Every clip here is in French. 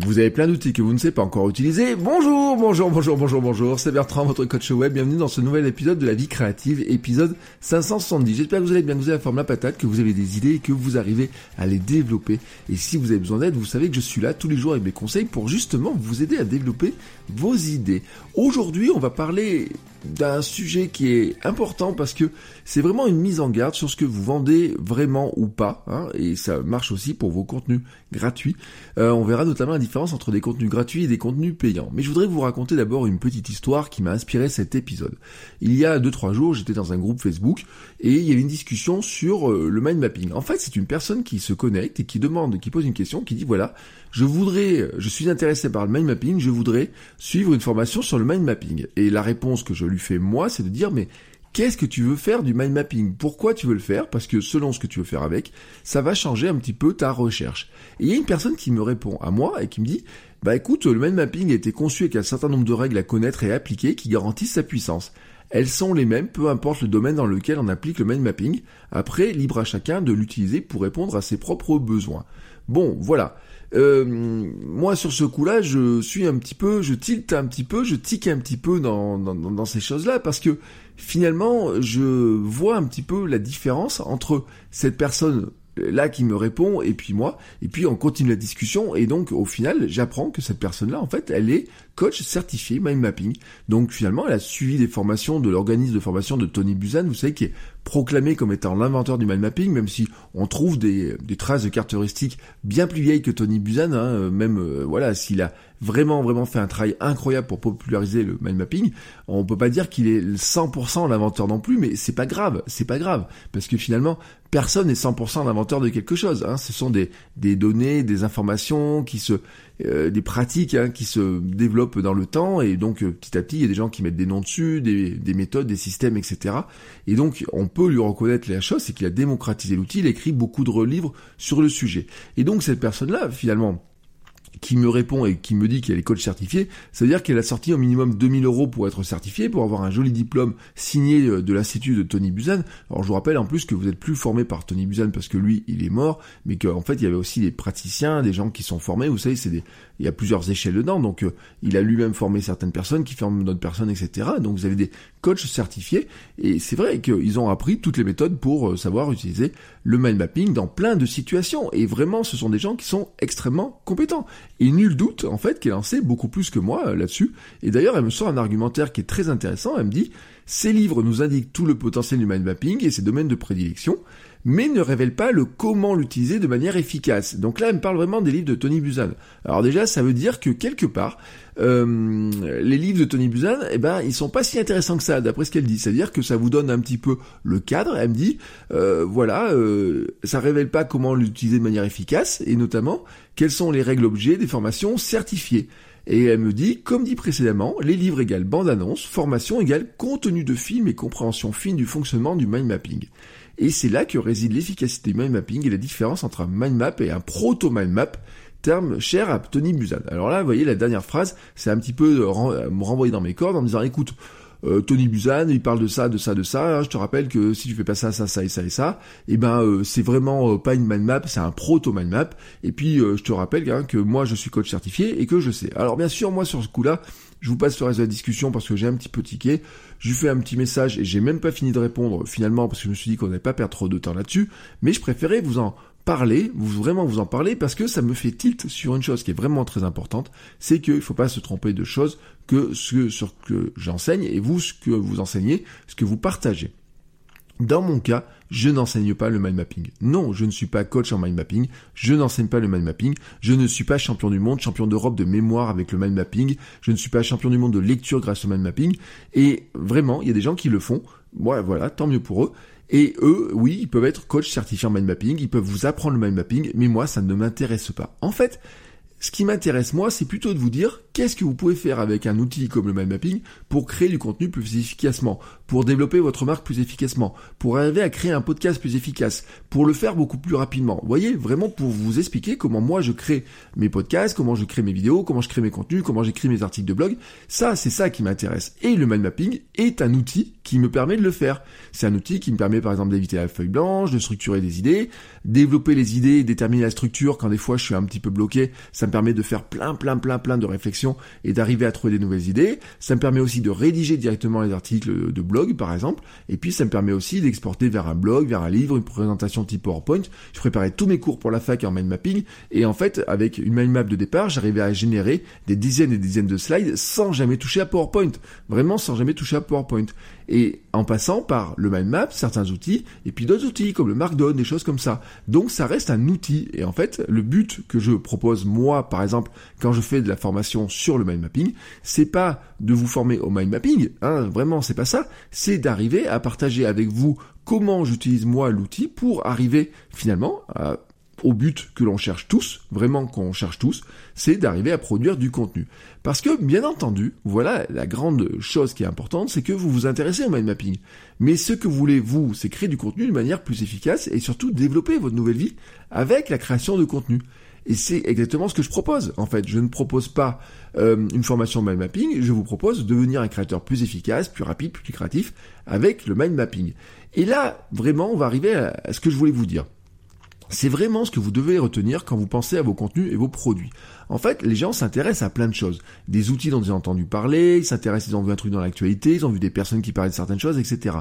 Vous avez plein d'outils que vous ne savez pas encore utiliser. Bonjour, bonjour, bonjour, bonjour, bonjour. C'est Bertrand, votre coach web. Bienvenue dans ce nouvel épisode de la vie créative, épisode 570. J'espère que vous allez bien, que vous avez la forme la patate, que vous avez des idées et que vous arrivez à les développer. Et si vous avez besoin d'aide, vous savez que je suis là tous les jours avec mes conseils pour justement vous aider à développer vos idées. Aujourd'hui, on va parler d'un sujet qui est important parce que c'est vraiment une mise en garde sur ce que vous vendez vraiment ou pas, hein, et ça marche aussi pour vos contenus gratuits. Euh, on verra notamment la différence entre des contenus gratuits et des contenus payants. Mais je voudrais vous raconter d'abord une petite histoire qui m'a inspiré cet épisode. Il y a 2-3 jours, j'étais dans un groupe Facebook et il y avait une discussion sur euh, le mind mapping. En fait, c'est une personne qui se connecte et qui demande, qui pose une question, qui dit voilà, je voudrais, je suis intéressé par le mind mapping, je voudrais suivre une formation sur le mind mapping. Et la réponse que je lui fais moi, c'est de dire mais qu'est-ce que tu veux faire du mind mapping? Pourquoi tu veux le faire? Parce que selon ce que tu veux faire avec, ça va changer un petit peu ta recherche. Et il y a une personne qui me répond à moi et qui me dit bah écoute, le mind mapping a été conçu avec un certain nombre de règles à connaître et appliquer qui garantissent sa puissance. Elles sont les mêmes, peu importe le domaine dans lequel on applique le mind mapping. Après, libre à chacun de l'utiliser pour répondre à ses propres besoins. Bon, voilà. Euh, moi sur ce coup-là, je suis un petit peu, je tilte un petit peu, je tique un petit peu dans, ces choses-là parce que finalement, je vois un petit peu la différence entre cette personne là qui me répond et puis moi et puis on continue la discussion et donc au final j'apprends que cette personne là en fait elle est coach certifié mind mapping donc finalement elle a suivi des formations de l'organisme de formation de Tony Buzan vous savez qui est proclamé comme étant l'inventeur du mind mapping, même si on trouve des, traces de caractéristiques bien plus vieilles que Tony Buzan, hein, même euh, voilà, s'il a vraiment vraiment fait un travail incroyable pour populariser le mind mapping, on peut pas dire qu'il est 100% l'inventeur non plus, mais c'est pas grave, c'est pas grave, parce que finalement personne n'est 100% l'inventeur de quelque chose. Hein. Ce sont des données, des informations qui se euh, des pratiques hein, qui se développent dans le temps et donc euh, petit à petit il y a des gens qui mettent des noms dessus, des, des méthodes, des systèmes, etc. Et donc on peut lui reconnaître la chose, c'est qu'il a démocratisé l'outil, il a écrit beaucoup de livres sur le sujet. Et donc cette personne-là, finalement, qui me répond et qui me dit qu'elle est coach certifiée, c'est-à-dire qu'elle a sorti au minimum 2000 euros pour être certifiée, pour avoir un joli diplôme signé euh, de l'institut de Tony Buzan. Alors je vous rappelle en plus que vous êtes plus formé par Tony Buzan parce que lui, il est mort, mais qu'en fait il y avait aussi des praticiens, des gens qui sont formés. Vous savez, c'est des, il y a plusieurs échelles dedans. Donc euh, il a lui-même formé certaines personnes, qui forment d'autres personnes, etc. Donc vous avez des coachs certifiés et c'est vrai qu'ils ont appris toutes les méthodes pour euh, savoir utiliser le mind mapping dans plein de situations. Et vraiment, ce sont des gens qui sont extrêmement compétents. Et nul doute, en fait, qu'elle en sait beaucoup plus que moi euh, là-dessus. Et d'ailleurs, elle me sort un argumentaire qui est très intéressant. Elle me dit, ces livres nous indiquent tout le potentiel du mind mapping et ses domaines de prédilection, mais ne révèlent pas le comment l'utiliser de manière efficace. Donc là, elle me parle vraiment des livres de Tony Buzan. Alors déjà, ça veut dire que quelque part, euh, les livres de Tony Buzan, eh ben, ils sont pas si intéressants que ça, d'après ce qu'elle dit. C'est-à-dire que ça vous donne un petit peu le cadre. Elle me dit, euh, voilà, euh, ça révèle pas comment l'utiliser de manière efficace, et notamment quelles sont les règles objets des formations certifiées. Et elle me dit, comme dit précédemment, les livres égale bande-annonce, formation égale contenu de film et compréhension fine du fonctionnement du mind mapping. Et c'est là que réside l'efficacité du mind mapping et la différence entre un mind map et un proto-mind map, terme cher à Tony Buzan. Alors là, vous voyez, la dernière phrase, c'est un petit peu me renvoyer dans mes cordes en me disant, écoute, euh, Tony Buzan, il parle de ça, de ça, de ça. Hein. je te rappelle que si tu fais pas ça, ça, ça et ça et ça, et eh ben euh, c'est vraiment euh, pas une mind map, c'est un proto mind map. Et puis je te rappelle hein, que moi je suis coach certifié et que je sais. Alors bien sûr, moi sur ce coup-là, je vous passe le reste de la discussion parce que j'ai un petit peu tiqué. Je lui fais un petit message et j'ai même pas fini de répondre finalement parce que je me suis dit qu'on n'allait pas perdre trop de temps là-dessus. Mais je préférais vous en parler, vous vraiment vous en parler parce que ça me fait tilt sur une chose qui est vraiment très importante, c'est qu'il ne faut pas se tromper de choses que ce que j'enseigne et vous ce que vous enseignez, ce que vous partagez. Dans mon cas, je n'enseigne pas le mind mapping. Non, je ne suis pas coach en mind mapping, je n'enseigne pas le mind mapping, je ne suis pas champion du monde, champion d'Europe de mémoire avec le mind mapping, je ne suis pas champion du monde de lecture grâce au mind mapping, et vraiment, il y a des gens qui le font, ouais, voilà, tant mieux pour eux, Et eux, oui, ils peuvent être coach certifiés en mind mapping, ils peuvent vous apprendre le mind mapping, mais moi, ça ne m'intéresse pas. En fait, ce qui m'intéresse moi, c'est plutôt de vous dire qu'est-ce que vous pouvez faire avec un outil comme le mind mapping pour créer du contenu plus efficacement, pour développer votre marque plus efficacement, pour arriver à créer un podcast plus efficace, pour le faire beaucoup plus rapidement. Vous voyez, vraiment pour vous expliquer comment moi je crée mes podcasts, comment je crée mes vidéos, comment je crée mes contenus, comment j'écris mes articles de blog. Ça, c'est ça qui m'intéresse. Et le mind mapping est un outil qui me permet de le faire. C'est un outil qui me permet par exemple d'éviter la feuille blanche, de structurer des idées, développer les idées, déterminer la structure quand des fois je suis un petit peu bloqué. Me permet de faire plein, plein, plein, plein de réflexions et d'arriver à trouver des nouvelles idées. Ça me permet aussi de rédiger directement les articles de blog, par exemple. Et puis, ça me permet aussi d'exporter vers un blog, vers un livre, une présentation type PowerPoint. Je préparais tous mes cours pour la fac en mind mapping. Et en fait, avec une mind map de départ, j'arrivais à générer des dizaines et des dizaines de slides sans jamais toucher à PowerPoint. Vraiment sans jamais toucher à PowerPoint et en passant par le mind map, certains outils, et puis d'autres outils comme le Markdown, des choses comme ça. Donc ça reste un outil, et en fait, le but que je propose moi, par exemple, quand je fais de la formation sur le mind mapping, c'est pas de vous former au mind mapping, hein, vraiment, c'est pas ça, c'est d'arriver à partager avec vous comment j'utilise moi l'outil pour arriver finalement à au but que l'on cherche tous, vraiment qu'on cherche tous, c'est d'arriver à produire du contenu. Parce que, bien entendu, voilà, la grande chose qui est importante, c'est que vous vous intéressez au mind mapping. Mais ce que vous voulez, vous, c'est créer du contenu de manière plus efficace et surtout développer votre nouvelle vie avec la création de contenu. Et c'est exactement ce que je propose. En fait, je ne propose pas euh, une formation mind mapping, je vous propose de devenir un créateur plus efficace, plus rapide, plus créatif avec le mind mapping. Et là, vraiment, on va arriver à ce que je voulais vous dire. C'est vraiment ce que vous devez retenir quand vous pensez à vos contenus et vos produits. En fait, les gens s'intéressent à plein de choses. Des outils dont ils ont entendu parler, ils s'intéressent, ils ont vu un truc dans l'actualité, ils ont vu des personnes qui parlaient de certaines choses, etc.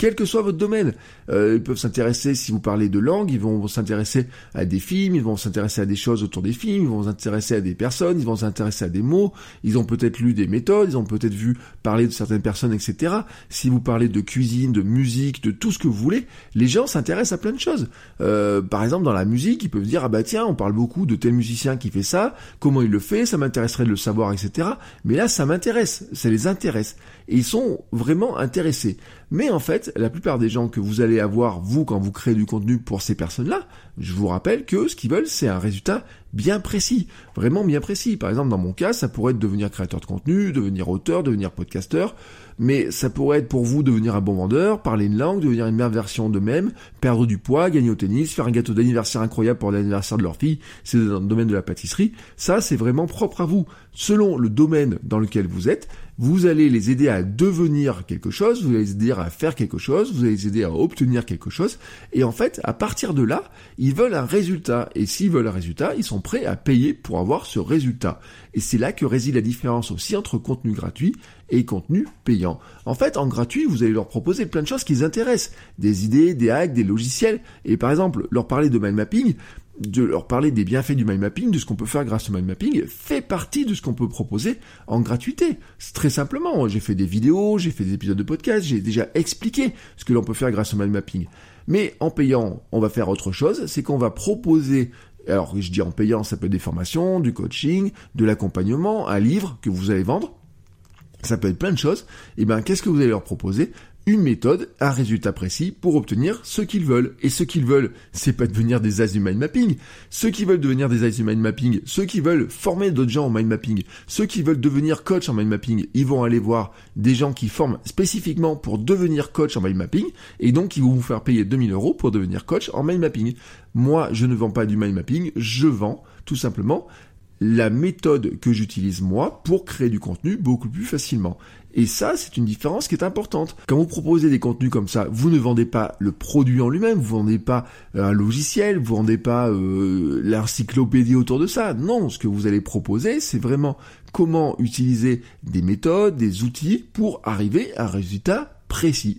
Quel que soit votre domaine, euh, ils peuvent s'intéresser, si vous parlez de langue, ils vont s'intéresser à des films, ils vont s'intéresser à des choses autour des films, ils vont s'intéresser à des personnes, ils vont s'intéresser à des mots, ils ont peut-être lu des méthodes, ils ont peut-être vu parler de certaines personnes, etc. Si vous parlez de cuisine, de musique, de tout ce que vous voulez, les gens s'intéressent à plein de choses. Euh, par exemple, dans la musique, ils peuvent dire, ah bah tiens, on parle beaucoup de tel musicien qui fait ça, comment il le fait, ça m'intéresserait de le savoir, etc. Mais là, ça m'intéresse, ça les intéresse. Et ils sont vraiment intéressés. Mais en fait, la plupart des gens que vous allez avoir, vous, quand vous créez du contenu pour ces personnes-là, je vous rappelle que ce qu'ils veulent, c'est un résultat bien précis, vraiment bien précis. Par exemple, dans mon cas, ça pourrait être devenir créateur de contenu, devenir auteur, devenir podcasteur, mais ça pourrait être pour vous devenir un bon vendeur, parler une langue, devenir une meilleure version d'eux-mêmes, perdre du poids, gagner au tennis, faire un gâteau d'anniversaire incroyable pour l'anniversaire de leur fille, c'est dans le domaine de la pâtisserie. Ça, c'est vraiment propre à vous. Selon le domaine dans lequel vous êtes, vous allez les aider à devenir quelque chose, vous allez les aider à faire quelque chose, vous allez les aider à obtenir quelque chose, et en fait, à partir de là, ils veulent un résultat, et s'ils veulent un résultat, ils sont prêts à payer pour avoir ce résultat. Et c'est là que réside la différence aussi entre contenu gratuit et contenu payant. En fait, en gratuit, vous allez leur proposer plein de choses qui les intéressent. Des idées, des hacks, des logiciels. Et par exemple, leur parler de mind mapping, de leur parler des bienfaits du mind mapping, de ce qu'on peut faire grâce au mind mapping, fait partie de ce qu'on peut proposer en gratuité. Très simplement, j'ai fait des vidéos, j'ai fait des épisodes de podcast, j'ai déjà expliqué ce que l'on peut faire grâce au mind mapping. Mais en payant, on va faire autre chose, c'est qu'on va proposer alors je dis en payant, ça peut être des formations, du coaching, de l'accompagnement, un livre que vous allez vendre, ça peut être plein de choses, et bien qu'est-ce que vous allez leur proposer? Une méthode, un résultat précis pour obtenir ce qu'ils veulent. Et ce qu'ils veulent, c'est pas devenir des as du mind mapping. Ceux qui veulent devenir des as du mind mapping, ceux qui veulent former d'autres gens en mind mapping, ceux qui veulent devenir coach en mind mapping, ils vont aller voir des gens qui forment spécifiquement pour devenir coach en mind mapping, et donc ils vont vous faire payer 2000 euros pour devenir coach en mind mapping. Moi, je ne vends pas du mind mapping, je vends tout simplement la méthode que j'utilise moi pour créer du contenu beaucoup plus facilement. Et ça, c'est une différence qui est importante. Quand vous proposez des contenus comme ça, vous ne vendez pas le produit en lui-même, vous vendez pas euh, un logiciel, vous vendez pas euh, l'encyclopédie autour de ça. Non, ce que vous allez proposer, c'est vraiment comment utiliser des méthodes, des outils pour arriver à un résultat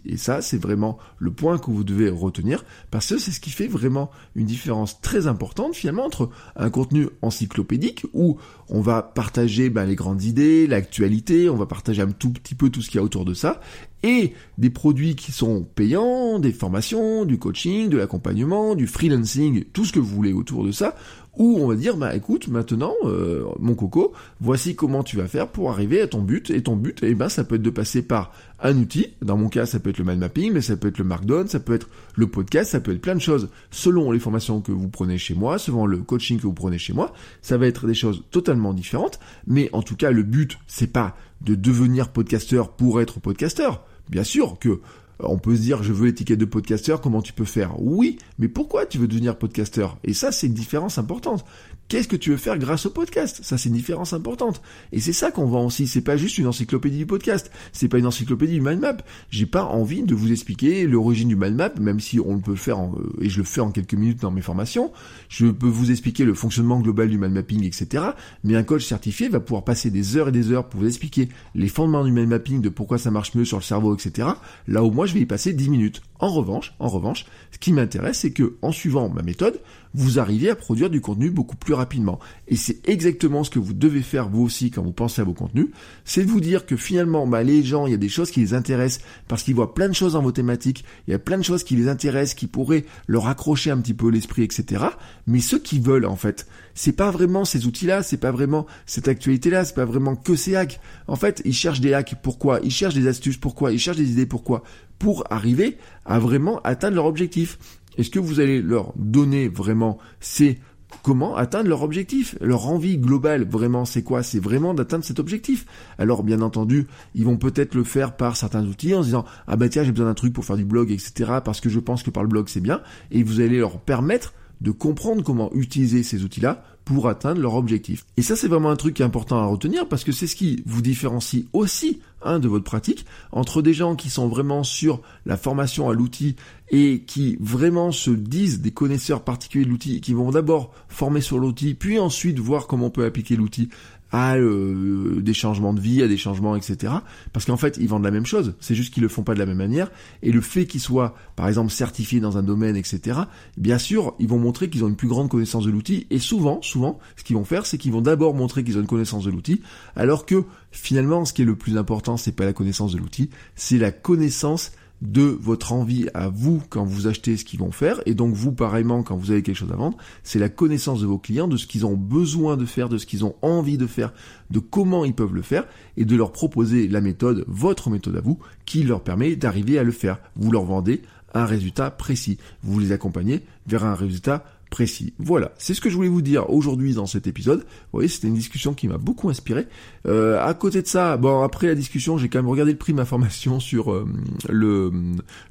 Et ça, c'est vraiment le point que vous devez retenir, parce que c'est ce qui fait vraiment une différence très importante finalement entre un contenu encyclopédique où on va partager ben, les grandes idées, l'actualité, on va partager un tout petit peu tout ce qu'il y a autour de ça, et des produits qui sont payants, des formations, du coaching, de l'accompagnement, du freelancing, tout ce que vous voulez autour de ça, où on va dire bah écoute maintenant euh, mon coco voici comment tu vas faire pour arriver à ton but. Et ton but eh ben ça peut être de passer par un outil. Dans mon cas ça peut être le mind mapping mais ça peut être le markdown ça peut être le podcast ça peut être plein de choses. Selon les formations que vous prenez chez moi selon le coaching que vous prenez chez moi ça va être des choses totalement différentes. Mais en tout cas le but c'est pas de devenir podcasteur pour être podcasteur. Bien sûr que on peut se dire je veux l'étiquette de podcasteur, comment tu peux faire? Oui, mais pourquoi tu veux devenir podcasteur? Et ça, c'est une différence importante. Qu'est-ce que tu veux faire grâce au podcast? Ça, c'est une différence importante. Et c'est ça qu'on vend aussi. C'est pas juste une encyclopédie du podcast. C'est pas une encyclopédie du mind map. J'ai pas envie de vous expliquer l'origine du mind map, même si on le peut faire en, et je le fais en quelques minutes dans mes formations. Je peux vous expliquer le fonctionnement global du mind mapping, etc. Mais un coach certifié va pouvoir passer des heures et des heures pour vous expliquer les fondements du mind mapping, de pourquoi ça marche mieux sur le cerveau, etc. Là où moi, je vais y passer 10 minutes. En revanche, en revanche, ce qui m'intéresse, c'est que, en suivant ma méthode, vous arrivez à produire du contenu beaucoup plus rapidement. Et c'est exactement ce que vous devez faire vous aussi quand vous pensez à vos contenus, c'est de vous dire que finalement, bah, les gens, il y a des choses qui les intéressent parce qu'ils voient plein de choses dans vos thématiques, il y a plein de choses qui les intéressent, qui pourraient leur accrocher un petit peu l'esprit, etc. Mais ceux qui veulent, en fait, c'est pas vraiment ces outils-là, c'est pas vraiment cette actualité-là, c'est pas vraiment que ces hacks. En fait, ils cherchent des hacks. Pourquoi? Ils cherchent des astuces. Pourquoi? Ils cherchent des idées. Pourquoi? Pour arriver à vraiment atteindre leur objectif. Et ce que vous allez leur donner vraiment, c'est comment atteindre leur objectif? Leur envie globale, vraiment, c'est quoi? C'est vraiment d'atteindre cet objectif. Alors, bien entendu, ils vont peut-être le faire par certains outils en se disant, ah bah tiens, j'ai besoin d'un truc pour faire du blog, etc. Parce que je pense que par le blog, c'est bien. Et vous allez leur permettre de comprendre comment utiliser ces outils-là pour atteindre leur objectif. Et ça, c'est vraiment un truc important à retenir parce que c'est ce qui vous différencie aussi hein, de votre pratique entre des gens qui sont vraiment sur la formation à l'outil et qui vraiment se disent des connaisseurs particuliers de l'outil, qui vont d'abord former sur l'outil, puis ensuite voir comment on peut appliquer l'outil à euh, des changements de vie, à des changements, etc. Parce qu'en fait, ils vendent la même chose. C'est juste qu'ils le font pas de la même manière. Et le fait qu'ils soient, par exemple, certifiés dans un domaine, etc. Bien sûr, ils vont montrer qu'ils ont une plus grande connaissance de l'outil. Et souvent, souvent, ce qu'ils vont faire, c'est qu'ils vont d'abord montrer qu'ils ont une connaissance de l'outil, alors que finalement, ce qui est le plus important, c'est pas la connaissance de l'outil, c'est la connaissance de votre envie à vous quand vous achetez ce qu'ils vont faire, et donc vous pareillement quand vous avez quelque chose à vendre, c'est la connaissance de vos clients, de ce qu'ils ont besoin de faire, de ce qu'ils ont envie de faire, de comment ils peuvent le faire, et de leur proposer la méthode, votre méthode à vous, qui leur permet d'arriver à le faire. Vous leur vendez un résultat précis. Vous les accompagnez vers un résultat précis. Voilà, c'est ce que je voulais vous dire aujourd'hui dans cet épisode. Vous voyez, c'était une discussion qui m'a beaucoup inspiré. Euh, à côté de ça, bon, après la discussion, j'ai quand même regardé le prix de ma formation sur euh, le,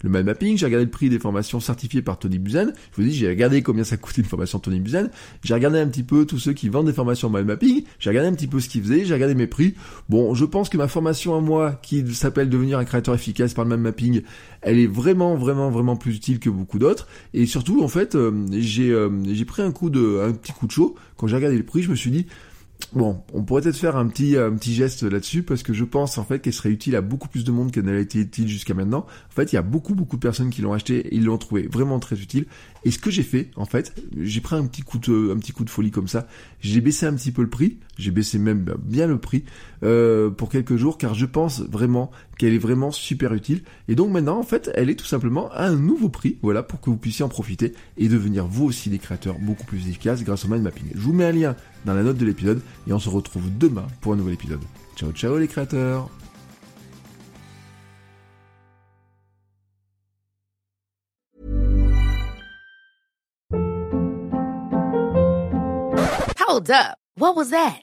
le mind mapping, j'ai regardé le prix des formations certifiées par Tony Buzan. Je vous dis, j'ai regardé combien ça coûtait une formation Tony Buzan. J'ai regardé un petit peu tous ceux qui vendent des formations mind mapping. J'ai regardé un petit peu ce qu'ils faisaient, j'ai regardé mes prix. Bon, je pense que ma formation à moi, qui s'appelle devenir un créateur efficace par le mind mapping, elle est vraiment, vraiment, vraiment plus utile que beaucoup d'autres. Et surtout, en fait, euh, j'ai j'ai pris un coup de, un petit coup de chaud. Quand j'ai regardé le prix, je me suis dit, Bon, on pourrait peut-être faire un petit un petit geste là-dessus parce que je pense en fait qu'elle serait utile à beaucoup plus de monde qu'elle n'a été utile jusqu'à maintenant. En fait, il y a beaucoup beaucoup de personnes qui l'ont acheté et ils l'ont trouvé vraiment très utile. Et ce que j'ai fait, en fait, j'ai pris un petit coup un petit coup de folie comme ça. J'ai baissé un petit peu le prix. J'ai baissé même bien le prix euh, pour quelques jours car je pense vraiment qu'elle est vraiment super utile. Et donc maintenant, en fait, elle est tout simplement à un nouveau prix, voilà, pour que vous puissiez en profiter et devenir vous aussi des créateurs beaucoup plus efficaces grâce au mind mapping. Je vous mets un lien dans la note de l'épisode et on se retrouve demain pour un nouvel épisode. Ciao ciao les créateurs Hold up. What was that?